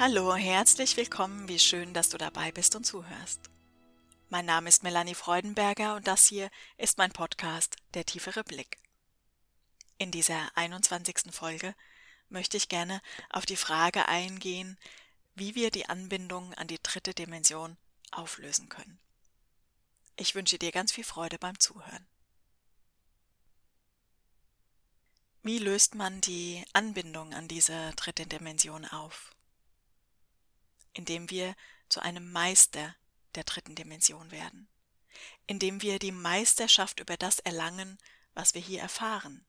Hallo, herzlich willkommen, wie schön, dass du dabei bist und zuhörst. Mein Name ist Melanie Freudenberger und das hier ist mein Podcast Der tiefere Blick. In dieser 21. Folge möchte ich gerne auf die Frage eingehen, wie wir die Anbindung an die dritte Dimension auflösen können. Ich wünsche dir ganz viel Freude beim Zuhören. Wie löst man die Anbindung an diese dritte Dimension auf? Indem wir zu einem Meister der dritten Dimension werden, indem wir die Meisterschaft über das erlangen, was wir hier erfahren,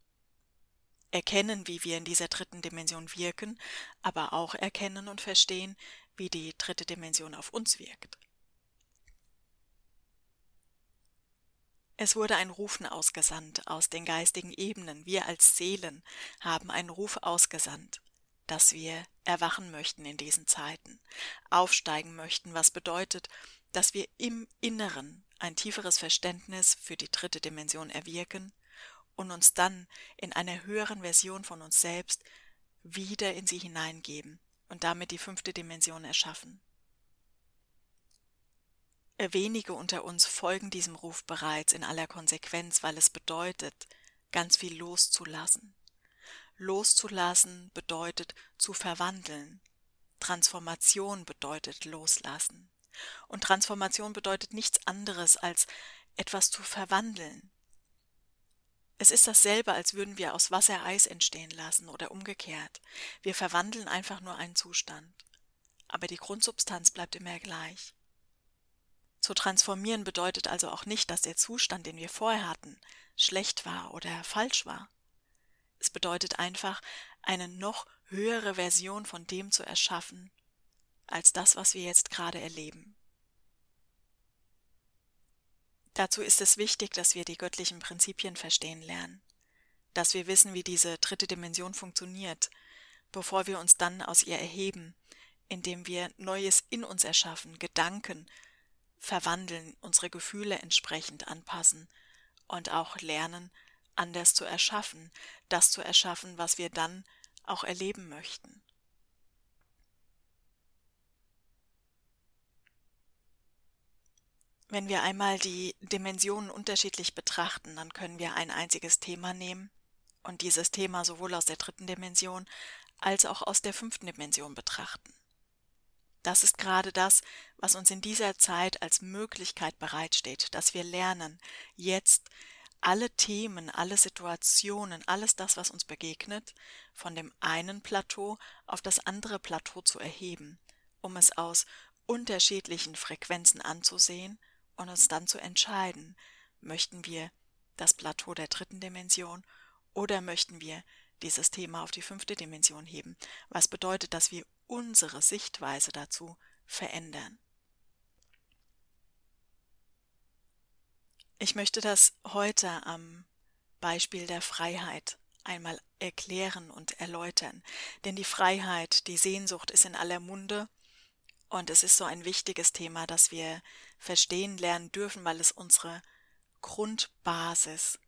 erkennen, wie wir in dieser dritten Dimension wirken, aber auch erkennen und verstehen, wie die dritte Dimension auf uns wirkt. Es wurde ein Rufen ausgesandt aus den geistigen Ebenen. Wir als Seelen haben einen Ruf ausgesandt dass wir erwachen möchten in diesen Zeiten, aufsteigen möchten, was bedeutet, dass wir im Inneren ein tieferes Verständnis für die dritte Dimension erwirken und uns dann in einer höheren Version von uns selbst wieder in sie hineingeben und damit die fünfte Dimension erschaffen. Wenige unter uns folgen diesem Ruf bereits in aller Konsequenz, weil es bedeutet, ganz viel loszulassen. Loszulassen bedeutet zu verwandeln. Transformation bedeutet loslassen. Und Transformation bedeutet nichts anderes als etwas zu verwandeln. Es ist dasselbe, als würden wir aus Wasser Eis entstehen lassen oder umgekehrt. Wir verwandeln einfach nur einen Zustand. Aber die Grundsubstanz bleibt immer gleich. Zu transformieren bedeutet also auch nicht, dass der Zustand, den wir vorher hatten, schlecht war oder falsch war. Es bedeutet einfach, eine noch höhere Version von dem zu erschaffen, als das, was wir jetzt gerade erleben. Dazu ist es wichtig, dass wir die göttlichen Prinzipien verstehen lernen, dass wir wissen, wie diese dritte Dimension funktioniert, bevor wir uns dann aus ihr erheben, indem wir Neues in uns erschaffen, Gedanken verwandeln, unsere Gefühle entsprechend anpassen und auch lernen, anders zu erschaffen, das zu erschaffen, was wir dann auch erleben möchten. Wenn wir einmal die Dimensionen unterschiedlich betrachten, dann können wir ein einziges Thema nehmen und dieses Thema sowohl aus der dritten Dimension als auch aus der fünften Dimension betrachten. Das ist gerade das, was uns in dieser Zeit als Möglichkeit bereitsteht, dass wir lernen, jetzt alle Themen, alle Situationen, alles das, was uns begegnet, von dem einen Plateau auf das andere Plateau zu erheben, um es aus unterschiedlichen Frequenzen anzusehen und uns dann zu entscheiden, möchten wir das Plateau der dritten Dimension oder möchten wir dieses Thema auf die fünfte Dimension heben, was bedeutet, dass wir unsere Sichtweise dazu verändern. Ich möchte das heute am Beispiel der Freiheit einmal erklären und erläutern, denn die Freiheit, die Sehnsucht ist in aller Munde und es ist so ein wichtiges Thema, das wir verstehen lernen dürfen, weil es unsere Grundbasis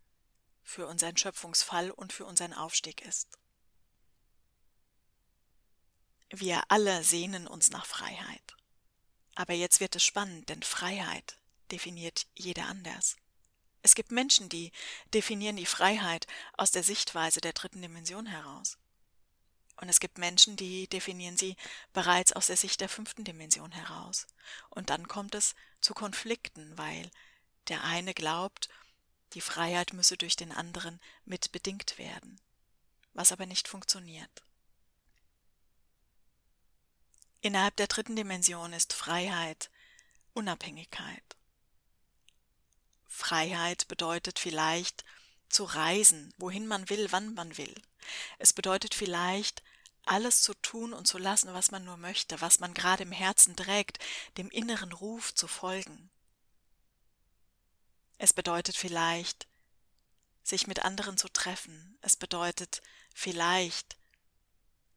für unseren Schöpfungsfall und für unseren Aufstieg ist. Wir alle sehnen uns nach Freiheit. Aber jetzt wird es spannend, denn Freiheit definiert jeder anders. Es gibt Menschen, die definieren die Freiheit aus der Sichtweise der dritten Dimension heraus. Und es gibt Menschen, die definieren sie bereits aus der Sicht der fünften Dimension heraus. Und dann kommt es zu Konflikten, weil der eine glaubt, die Freiheit müsse durch den anderen mit bedingt werden, was aber nicht funktioniert. Innerhalb der dritten Dimension ist Freiheit Unabhängigkeit. Freiheit bedeutet vielleicht zu reisen, wohin man will, wann man will. Es bedeutet vielleicht alles zu tun und zu lassen, was man nur möchte, was man gerade im Herzen trägt, dem inneren Ruf zu folgen. Es bedeutet vielleicht, sich mit anderen zu treffen. Es bedeutet vielleicht,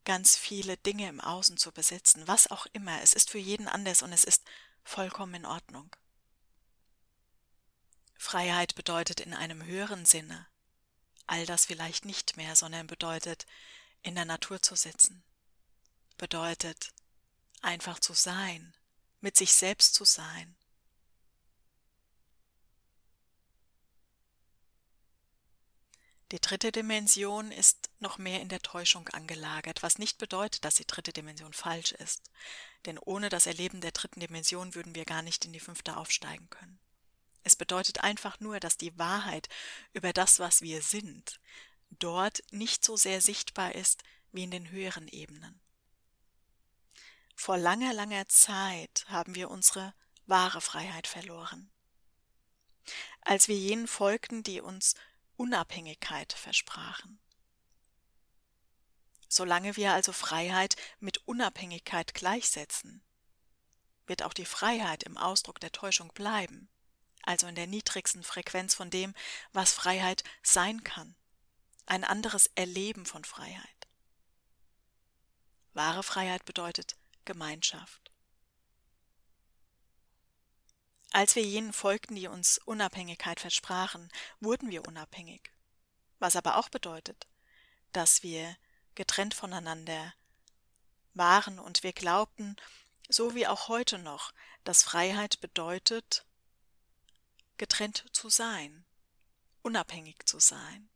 ganz viele Dinge im Außen zu besitzen, was auch immer. Es ist für jeden anders und es ist vollkommen in Ordnung. Freiheit bedeutet in einem höheren Sinne all das vielleicht nicht mehr, sondern bedeutet in der Natur zu sitzen, bedeutet einfach zu sein, mit sich selbst zu sein. Die dritte Dimension ist noch mehr in der Täuschung angelagert, was nicht bedeutet, dass die dritte Dimension falsch ist. Denn ohne das Erleben der dritten Dimension würden wir gar nicht in die fünfte aufsteigen können. Es bedeutet einfach nur, dass die Wahrheit über das, was wir sind, dort nicht so sehr sichtbar ist wie in den höheren Ebenen. Vor langer, langer Zeit haben wir unsere wahre Freiheit verloren. Als wir jenen folgten, die uns Unabhängigkeit versprachen. Solange wir also Freiheit mit Unabhängigkeit gleichsetzen, wird auch die Freiheit im Ausdruck der Täuschung bleiben, also in der niedrigsten Frequenz von dem, was Freiheit sein kann, ein anderes Erleben von Freiheit. Wahre Freiheit bedeutet Gemeinschaft. Als wir jenen folgten, die uns Unabhängigkeit versprachen, wurden wir unabhängig. Was aber auch bedeutet, dass wir getrennt voneinander waren und wir glaubten, so wie auch heute noch, dass Freiheit bedeutet, getrennt zu sein, unabhängig zu sein,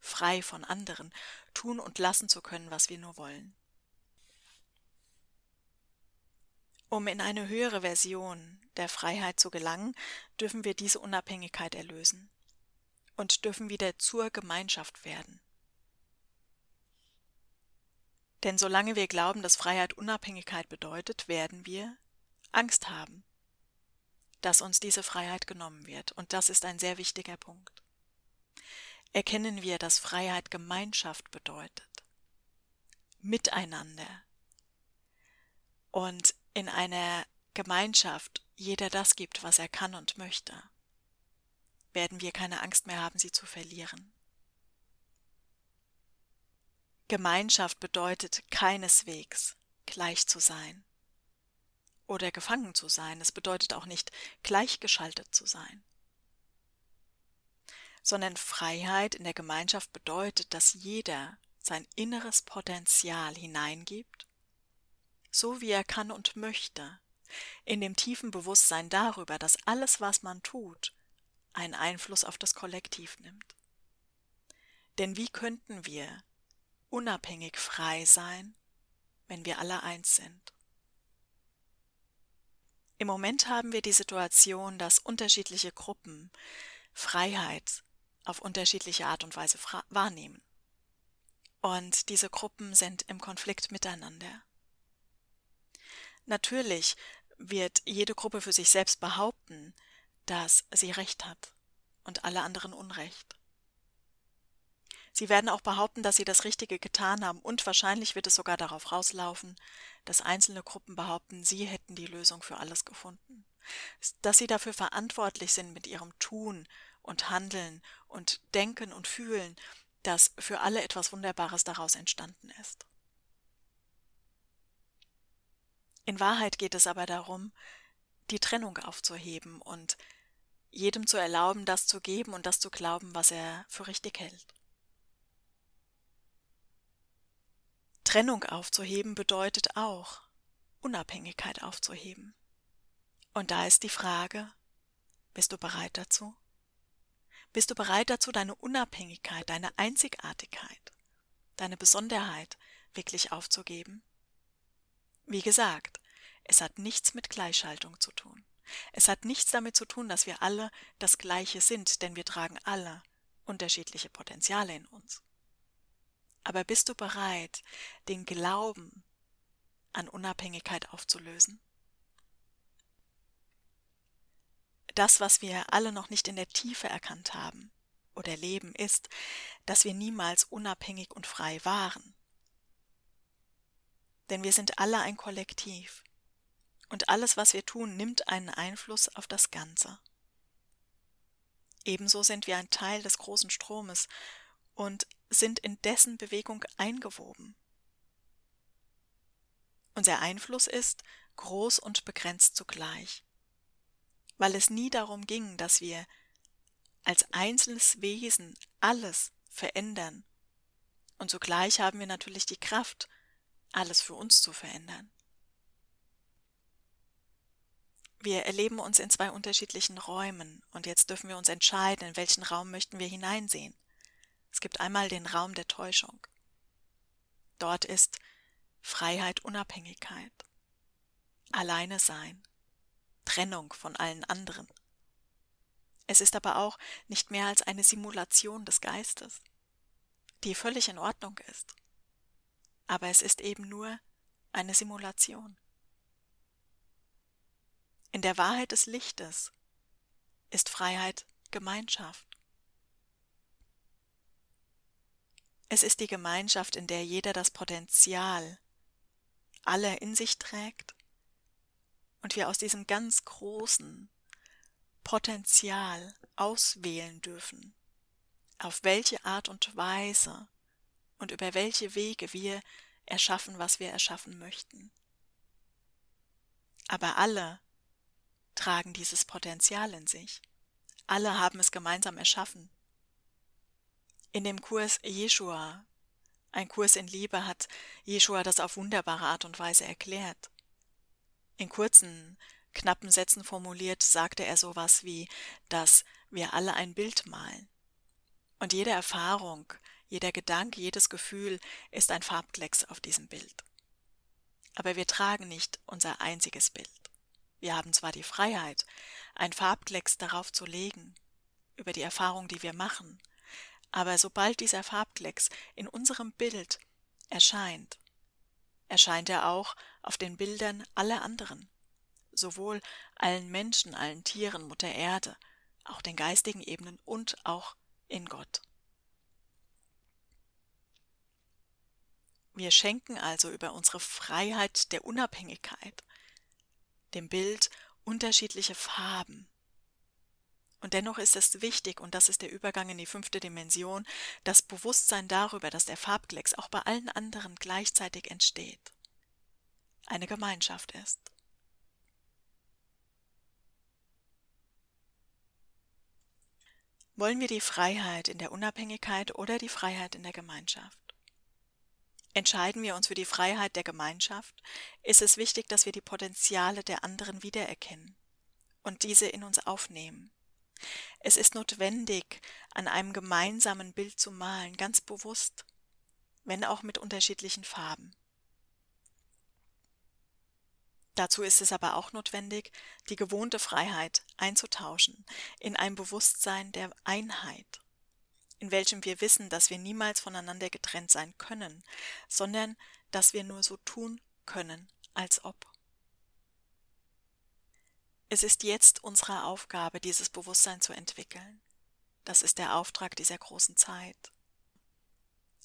frei von anderen, tun und lassen zu können, was wir nur wollen. Um in eine höhere Version der Freiheit zu gelangen, dürfen wir diese Unabhängigkeit erlösen und dürfen wieder zur Gemeinschaft werden. Denn solange wir glauben, dass Freiheit Unabhängigkeit bedeutet, werden wir Angst haben, dass uns diese Freiheit genommen wird. Und das ist ein sehr wichtiger Punkt. Erkennen wir, dass Freiheit Gemeinschaft bedeutet, miteinander. Und in einer Gemeinschaft jeder das gibt, was er kann und möchte, werden wir keine Angst mehr haben, sie zu verlieren. Gemeinschaft bedeutet keineswegs gleich zu sein oder gefangen zu sein. Es bedeutet auch nicht gleichgeschaltet zu sein. Sondern Freiheit in der Gemeinschaft bedeutet, dass jeder sein inneres Potenzial hineingibt so wie er kann und möchte, in dem tiefen Bewusstsein darüber, dass alles, was man tut, einen Einfluss auf das Kollektiv nimmt. Denn wie könnten wir unabhängig frei sein, wenn wir alle eins sind? Im Moment haben wir die Situation, dass unterschiedliche Gruppen Freiheit auf unterschiedliche Art und Weise wahrnehmen. Und diese Gruppen sind im Konflikt miteinander. Natürlich wird jede Gruppe für sich selbst behaupten, dass sie Recht hat und alle anderen Unrecht. Sie werden auch behaupten, dass sie das Richtige getan haben, und wahrscheinlich wird es sogar darauf rauslaufen, dass einzelne Gruppen behaupten, sie hätten die Lösung für alles gefunden, dass sie dafür verantwortlich sind mit ihrem Tun und Handeln und Denken und Fühlen, dass für alle etwas Wunderbares daraus entstanden ist. In Wahrheit geht es aber darum, die Trennung aufzuheben und jedem zu erlauben, das zu geben und das zu glauben, was er für richtig hält. Trennung aufzuheben bedeutet auch, Unabhängigkeit aufzuheben. Und da ist die Frage, bist du bereit dazu? Bist du bereit dazu, deine Unabhängigkeit, deine Einzigartigkeit, deine Besonderheit wirklich aufzugeben? Wie gesagt, es hat nichts mit Gleichschaltung zu tun. Es hat nichts damit zu tun, dass wir alle das Gleiche sind, denn wir tragen alle unterschiedliche Potenziale in uns. Aber bist du bereit, den Glauben an Unabhängigkeit aufzulösen? Das, was wir alle noch nicht in der Tiefe erkannt haben oder leben, ist, dass wir niemals unabhängig und frei waren denn wir sind alle ein Kollektiv. Und alles, was wir tun, nimmt einen Einfluss auf das Ganze. Ebenso sind wir ein Teil des großen Stromes und sind in dessen Bewegung eingewoben. Unser Einfluss ist groß und begrenzt zugleich, weil es nie darum ging, dass wir als einzelnes Wesen alles verändern. Und zugleich haben wir natürlich die Kraft, alles für uns zu verändern. Wir erleben uns in zwei unterschiedlichen Räumen und jetzt dürfen wir uns entscheiden, in welchen Raum möchten wir hineinsehen. Es gibt einmal den Raum der Täuschung. Dort ist Freiheit, Unabhängigkeit, Alleine sein, Trennung von allen anderen. Es ist aber auch nicht mehr als eine Simulation des Geistes, die völlig in Ordnung ist. Aber es ist eben nur eine Simulation. In der Wahrheit des Lichtes ist Freiheit Gemeinschaft. Es ist die Gemeinschaft, in der jeder das Potenzial aller in sich trägt und wir aus diesem ganz großen Potenzial auswählen dürfen, auf welche Art und Weise und über welche Wege wir erschaffen, was wir erschaffen möchten. Aber alle tragen dieses Potenzial in sich. Alle haben es gemeinsam erschaffen. In dem Kurs Jeshua, ein Kurs in Liebe, hat Jeshua das auf wunderbare Art und Weise erklärt. In kurzen, knappen Sätzen formuliert sagte er sowas wie, dass wir alle ein Bild malen. Und jede Erfahrung, jeder Gedanke, jedes Gefühl ist ein Farbklecks auf diesem Bild. Aber wir tragen nicht unser einziges Bild. Wir haben zwar die Freiheit, ein Farbklecks darauf zu legen, über die Erfahrung, die wir machen, aber sobald dieser Farbklecks in unserem Bild erscheint, erscheint er auch auf den Bildern aller anderen, sowohl allen Menschen, allen Tieren, Mutter Erde, auch den geistigen Ebenen und auch in Gott. Wir schenken also über unsere Freiheit der Unabhängigkeit dem Bild unterschiedliche Farben, und dennoch ist es wichtig, und das ist der Übergang in die fünfte Dimension, das Bewusstsein darüber, dass der Farbklecks auch bei allen anderen gleichzeitig entsteht, eine Gemeinschaft ist. Wollen wir die Freiheit in der Unabhängigkeit oder die Freiheit in der Gemeinschaft? Entscheiden wir uns für die Freiheit der Gemeinschaft, ist es wichtig, dass wir die Potenziale der anderen wiedererkennen und diese in uns aufnehmen. Es ist notwendig, an einem gemeinsamen Bild zu malen, ganz bewusst, wenn auch mit unterschiedlichen Farben. Dazu ist es aber auch notwendig, die gewohnte Freiheit einzutauschen in ein Bewusstsein der Einheit, in welchem wir wissen, dass wir niemals voneinander getrennt sein können, sondern dass wir nur so tun können, als ob. Es ist jetzt unsere Aufgabe, dieses Bewusstsein zu entwickeln. Das ist der Auftrag dieser großen Zeit.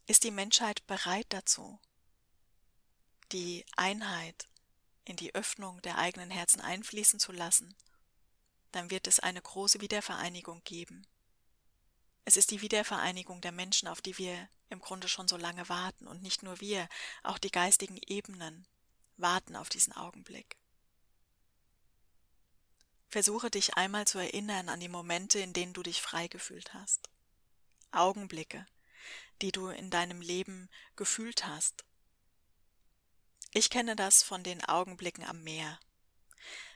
Ist die Menschheit bereit dazu, die Einheit in die Öffnung der eigenen Herzen einfließen zu lassen, dann wird es eine große Wiedervereinigung geben. Es ist die Wiedervereinigung der Menschen, auf die wir im Grunde schon so lange warten, und nicht nur wir, auch die geistigen Ebenen warten auf diesen Augenblick. Versuche dich einmal zu erinnern an die Momente, in denen du dich frei gefühlt hast. Augenblicke, die du in deinem Leben gefühlt hast. Ich kenne das von den Augenblicken am Meer.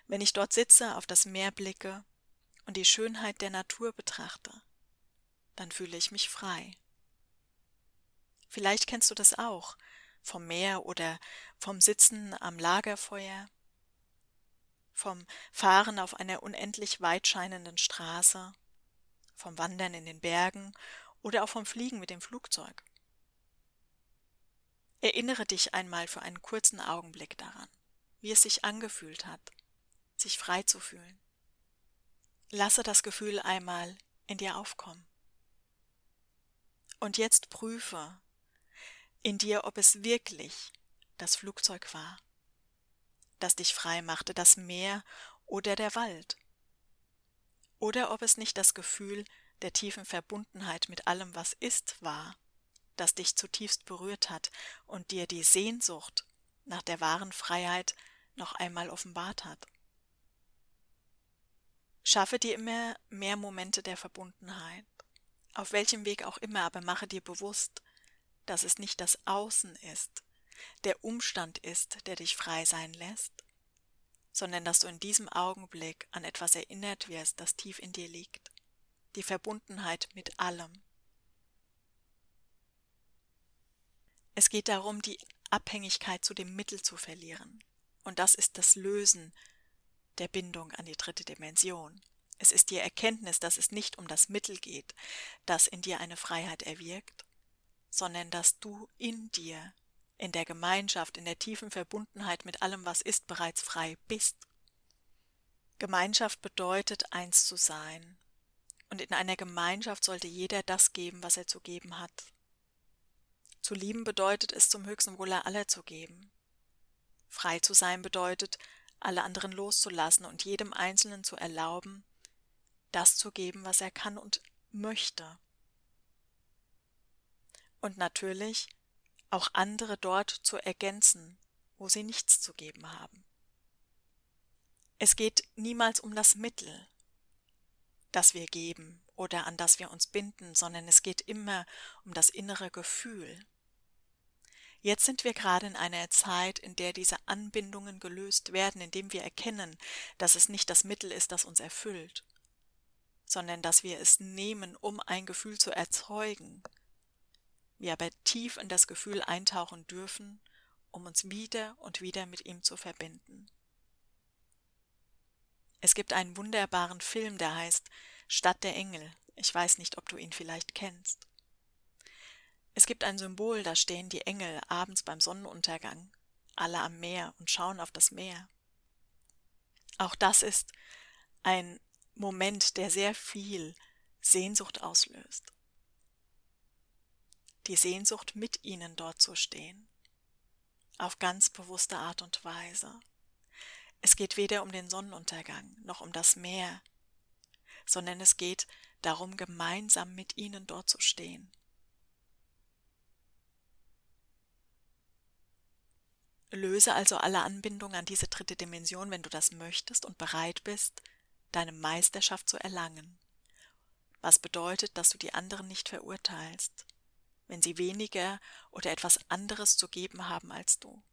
Wenn ich dort sitze, auf das Meer blicke und die Schönheit der Natur betrachte, dann fühle ich mich frei. Vielleicht kennst du das auch vom Meer oder vom Sitzen am Lagerfeuer vom Fahren auf einer unendlich weitscheinenden Straße, vom Wandern in den Bergen oder auch vom Fliegen mit dem Flugzeug. Erinnere dich einmal für einen kurzen Augenblick daran, wie es sich angefühlt hat, sich frei zu fühlen. Lasse das Gefühl einmal in dir aufkommen. Und jetzt prüfe in dir, ob es wirklich das Flugzeug war das dich frei machte, das Meer oder der Wald? Oder ob es nicht das Gefühl der tiefen Verbundenheit mit allem, was ist, war, das dich zutiefst berührt hat und dir die Sehnsucht nach der wahren Freiheit noch einmal offenbart hat. Schaffe dir immer mehr Momente der Verbundenheit, auf welchem Weg auch immer, aber mache dir bewusst, dass es nicht das Außen ist, der Umstand ist, der dich frei sein lässt, sondern dass du in diesem Augenblick an etwas erinnert wirst, das tief in dir liegt. Die Verbundenheit mit allem. Es geht darum, die Abhängigkeit zu dem Mittel zu verlieren. Und das ist das Lösen der Bindung an die dritte Dimension. Es ist die Erkenntnis, dass es nicht um das Mittel geht, das in dir eine Freiheit erwirkt, sondern dass du in dir in der Gemeinschaft, in der tiefen Verbundenheit mit allem, was ist, bereits frei bist. Gemeinschaft bedeutet, eins zu sein. Und in einer Gemeinschaft sollte jeder das geben, was er zu geben hat. Zu lieben bedeutet es, zum höchsten Wohle aller zu geben. Frei zu sein bedeutet, alle anderen loszulassen und jedem Einzelnen zu erlauben, das zu geben, was er kann und möchte. Und natürlich auch andere dort zu ergänzen, wo sie nichts zu geben haben. Es geht niemals um das Mittel, das wir geben oder an das wir uns binden, sondern es geht immer um das innere Gefühl. Jetzt sind wir gerade in einer Zeit, in der diese Anbindungen gelöst werden, indem wir erkennen, dass es nicht das Mittel ist, das uns erfüllt, sondern dass wir es nehmen, um ein Gefühl zu erzeugen, wir aber tief in das Gefühl eintauchen dürfen, um uns wieder und wieder mit ihm zu verbinden. Es gibt einen wunderbaren Film, der heißt Stadt der Engel. Ich weiß nicht, ob du ihn vielleicht kennst. Es gibt ein Symbol, da stehen die Engel abends beim Sonnenuntergang, alle am Meer und schauen auf das Meer. Auch das ist ein Moment, der sehr viel Sehnsucht auslöst die Sehnsucht, mit ihnen dort zu stehen, auf ganz bewusste Art und Weise. Es geht weder um den Sonnenuntergang noch um das Meer, sondern es geht darum, gemeinsam mit ihnen dort zu stehen. Löse also alle Anbindungen an diese dritte Dimension, wenn du das möchtest und bereit bist, deine Meisterschaft zu erlangen. Was bedeutet, dass du die anderen nicht verurteilst, wenn sie weniger oder etwas anderes zu geben haben als du.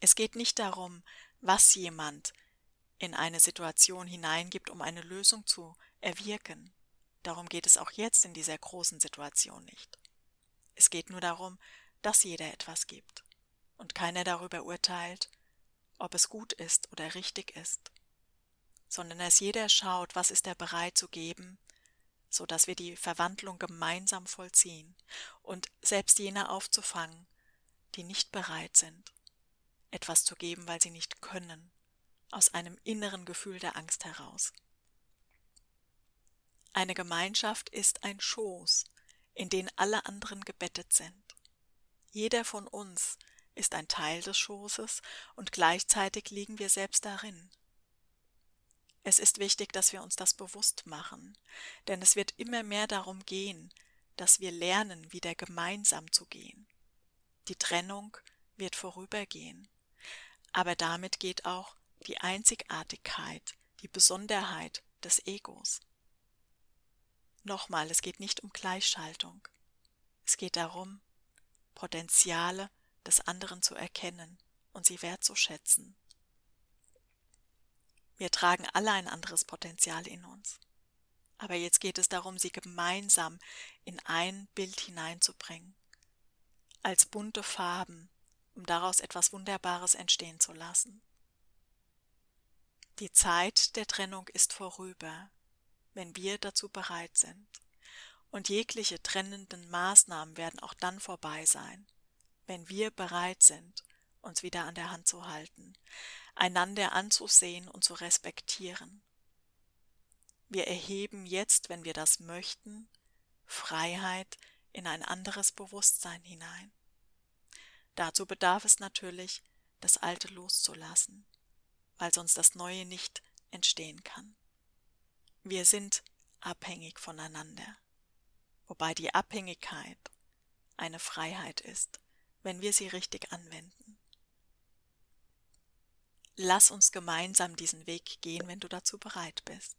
Es geht nicht darum, was jemand in eine Situation hineingibt, um eine Lösung zu erwirken. Darum geht es auch jetzt in dieser großen Situation nicht. Es geht nur darum, dass jeder etwas gibt und keiner darüber urteilt, ob es gut ist oder richtig ist, sondern dass jeder schaut, was ist er bereit zu geben so dass wir die Verwandlung gemeinsam vollziehen und selbst jene aufzufangen, die nicht bereit sind, etwas zu geben, weil sie nicht können, aus einem inneren Gefühl der Angst heraus. Eine Gemeinschaft ist ein Schoß, in den alle anderen gebettet sind. Jeder von uns ist ein Teil des Schoßes und gleichzeitig liegen wir selbst darin. Es ist wichtig, dass wir uns das bewusst machen, denn es wird immer mehr darum gehen, dass wir lernen, wieder gemeinsam zu gehen. Die Trennung wird vorübergehen, aber damit geht auch die Einzigartigkeit, die Besonderheit des Egos. Nochmal, es geht nicht um Gleichschaltung. Es geht darum, Potenziale des anderen zu erkennen und sie wertzuschätzen wir tragen alle ein anderes Potenzial in uns. Aber jetzt geht es darum, sie gemeinsam in ein Bild hineinzubringen, als bunte Farben, um daraus etwas Wunderbares entstehen zu lassen. Die Zeit der Trennung ist vorüber, wenn wir dazu bereit sind. Und jegliche trennenden Maßnahmen werden auch dann vorbei sein, wenn wir bereit sind, uns wieder an der Hand zu halten, einander anzusehen und zu respektieren. Wir erheben jetzt, wenn wir das möchten, Freiheit in ein anderes Bewusstsein hinein. Dazu bedarf es natürlich, das Alte loszulassen, weil sonst das Neue nicht entstehen kann. Wir sind abhängig voneinander, wobei die Abhängigkeit eine Freiheit ist, wenn wir sie richtig anwenden lass uns gemeinsam diesen Weg gehen, wenn du dazu bereit bist.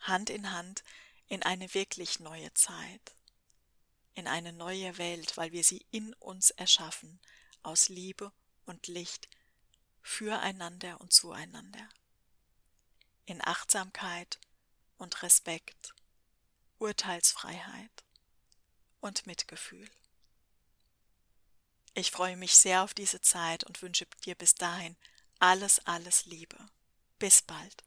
Hand in Hand in eine wirklich neue Zeit, in eine neue Welt, weil wir sie in uns erschaffen, aus Liebe und Licht, füreinander und zueinander, in Achtsamkeit und Respekt, Urteilsfreiheit und Mitgefühl. Ich freue mich sehr auf diese Zeit und wünsche dir bis dahin alles, alles Liebe. Bis bald.